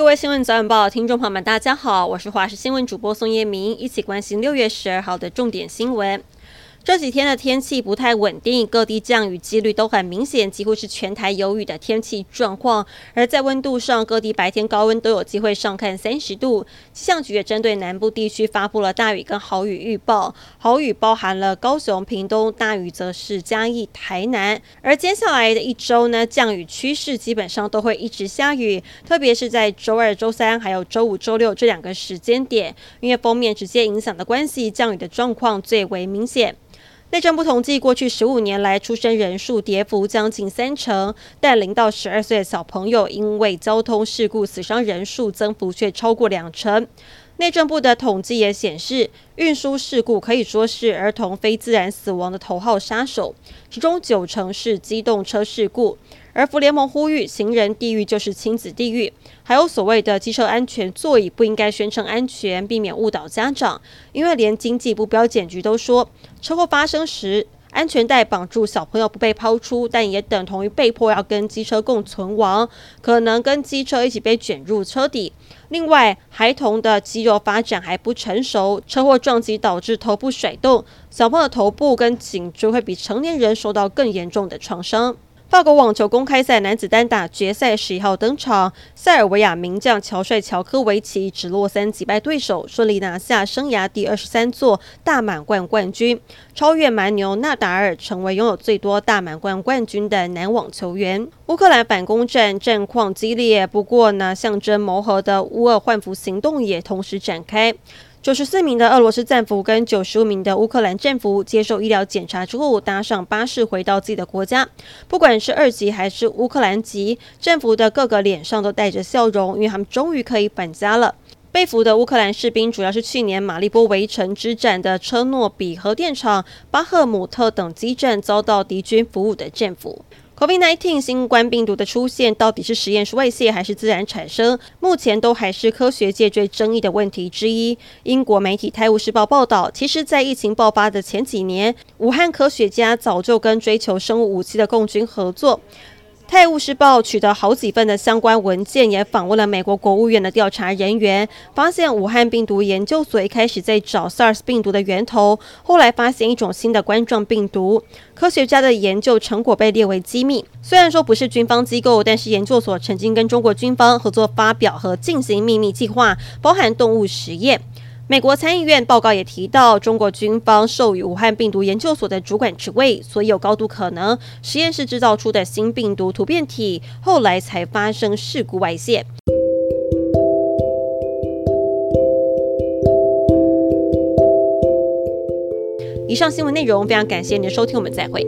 各位新闻早晚报听众朋友们，大家好，我是华视新闻主播宋叶明，一起关心六月十二号的重点新闻。这几天的天气不太稳定，各地降雨几率都很明显，几乎是全台有雨的天气状况。而在温度上，各地白天高温都有机会上看三十度。气象局也针对南部地区发布了大雨跟豪雨预报，豪雨包含了高雄、屏东，大雨则是嘉义、台南。而接下来的一周呢，降雨趋势基本上都会一直下雨，特别是在周二、周三还有周五、周六这两个时间点，因为锋面直接影响的关系，降雨的状况最为明显。内政部统计，过去十五年来出生人数跌幅将近三成，但零到十二岁的小朋友因为交通事故死伤人数增幅却超过两成。内政部的统计也显示，运输事故可以说是儿童非自然死亡的头号杀手，其中九成是机动车事故。而福联盟呼吁，行人地狱就是亲子地狱。还有所谓的机车安全座椅不应该宣称安全，避免误导家长。因为连经济部标检局都说，车祸发生时，安全带绑住小朋友不被抛出，但也等同于被迫要跟机车共存亡，可能跟机车一起被卷入车底。另外，孩童的肌肉发展还不成熟，车祸撞击导致头部甩动，小朋友的头部跟颈椎会比成年人受到更严重的创伤。法国网球公开赛男子单打决赛十一号登场，塞尔维亚名将乔帅乔科维奇直落三击败对手，顺利拿下生涯第二十三座大满贯冠军，超越蛮牛纳达尔，成为拥有最多大满贯冠军的男网球员。乌克兰反攻战战况激烈，不过呢，象征谋和的乌俄换俘行动也同时展开。九十四名的俄罗斯战俘跟九十五名的乌克兰战俘接受医疗检查之后，搭上巴士回到自己的国家。不管是二级还是乌克兰籍战俘的各个脸上都带着笑容，因为他们终于可以返家了。被俘的乌克兰士兵主要是去年马利波围城之战的车诺比核电厂、巴赫姆特等基站遭到敌军俘虏的战俘。COVID-19 新冠病毒的出现到底是实验室外泄还是自然产生？目前都还是科学界最争议的问题之一。英国媒体《泰晤士报》报道，其实，在疫情爆发的前几年，武汉科学家早就跟追求生物武器的共军合作。《泰晤士报》取得好几份的相关文件，也访问了美国国务院的调查人员，发现武汉病毒研究所一开始在找 SARS 病毒的源头，后来发现一种新的冠状病毒。科学家的研究成果被列为机密。虽然说不是军方机构，但是研究所曾经跟中国军方合作发表和进行秘密计划，包含动物实验。美国参议院报告也提到，中国军方授予武汉病毒研究所的主管职位，所以有高度可能实验室制造出的新病毒突变体，后来才发生事故外泄。以上新闻内容非常感谢您的收听，我们再会。